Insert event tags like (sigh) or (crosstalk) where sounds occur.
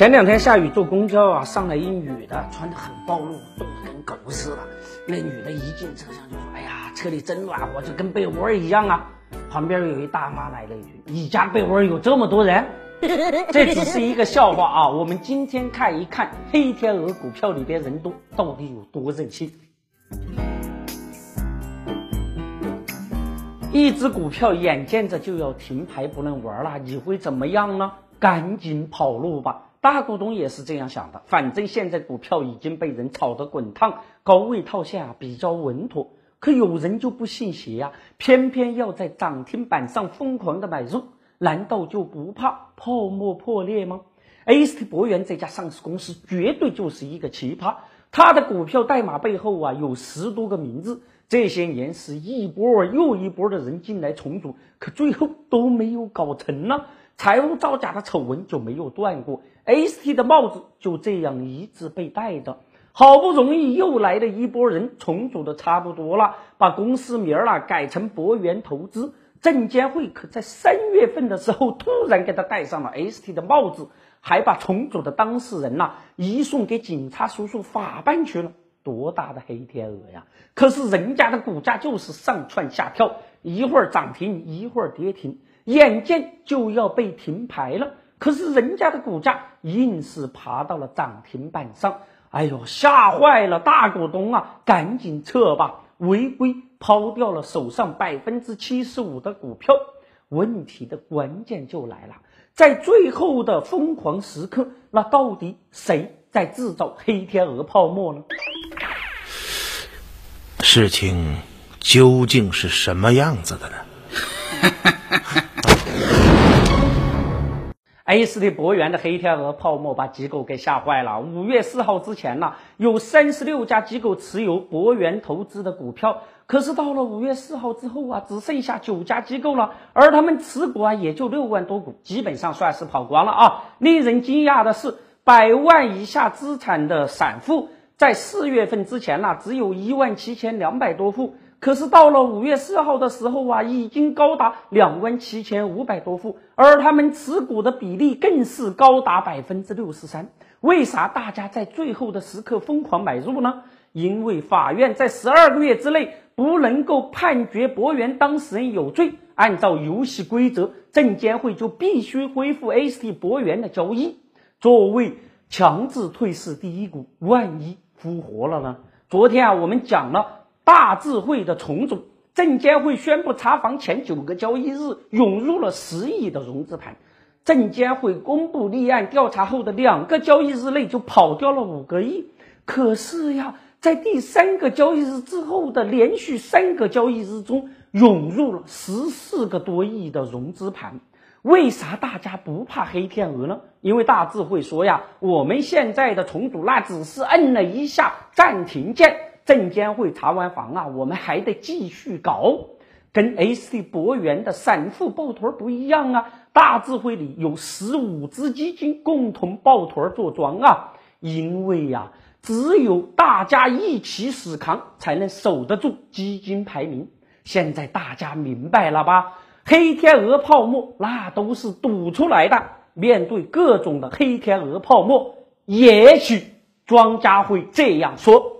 前两天下雨坐公交啊，上来一女的，穿的很暴露，冻得跟狗似的。那女的一进车厢就说：“哎呀，车里真暖和，就跟被窝一样啊。”旁边有一大妈来了一句：“你家被窝有这么多人？” (laughs) 这只是一个笑话啊！我们今天看一看黑天鹅股票里边人多到底有多任性。一只股票眼见着就要停牌不能玩了，你会怎么样呢？赶紧跑路吧！大股东也是这样想的，反正现在股票已经被人炒得滚烫，高位套现啊比较稳妥。可有人就不信邪呀，偏偏要在涨停板上疯狂的买入，难道就不怕泡沫破裂吗？AST 博元这家上市公司绝对就是一个奇葩，它的股票代码背后啊有十多个名字，这些年是一波又一波的人进来重组，可最后都没有搞成呢。财务造假的丑闻就没有断过，ST 的帽子就这样一直被戴着。好不容易又来了一波人，重组的差不多了，把公司名儿啊改成博元投资。证监会可在三月份的时候突然给他戴上了 ST 的帽子，还把重组的当事人呐移送给警察叔叔法办去了。多大的黑天鹅呀！可是人家的股价就是上蹿下跳，一会儿涨停，一会儿跌停。眼见就要被停牌了，可是人家的股价硬是爬到了涨停板上，哎呦，吓坏了大股东啊！赶紧撤吧，违规抛掉了手上百分之七十五的股票。问题的关键就来了，在最后的疯狂时刻，那到底谁在制造黑天鹅泡沫呢？事情究竟是什么样子的呢 (laughs)？AST 博元的黑天鹅泡沫把机构给吓坏了。五月四号之前呢，有三十六家机构持有博元投资的股票，可是到了五月四号之后啊，只剩下九家机构了，而他们持股啊也就六万多股，基本上算是跑光了啊。令人惊讶的是，百万以下资产的散户在四月份之前呢，只有一万七千两百多户。可是到了五月四号的时候啊，已经高达两万七千五百多户，而他们持股的比例更是高达百分之六十三。为啥大家在最后的时刻疯狂买入呢？因为法院在十二个月之内不能够判决博元当事人有罪，按照游戏规则，证监会就必须恢复 AST 博元的交易，作为强制退市第一股。万一复活了呢？昨天啊，我们讲了。大智慧的重组，证监会宣布查房前九个交易日涌入了十亿的融资盘，证监会公布立案调查后的两个交易日内就跑掉了五个亿。可是呀，在第三个交易日之后的连续三个交易日中，涌入了十四个多亿的融资盘。为啥大家不怕黑天鹅呢？因为大智慧说呀，我们现在的重组那只是摁了一下暂停键。证监会查完房啊，我们还得继续搞。跟 AST 博元的散户抱团不一样啊，大智慧里有十五只基金共同抱团做庄啊。因为呀，只有大家一起死扛，才能守得住基金排名。现在大家明白了吧？黑天鹅泡沫那都是赌出来的。面对各种的黑天鹅泡沫，也许庄家会这样说。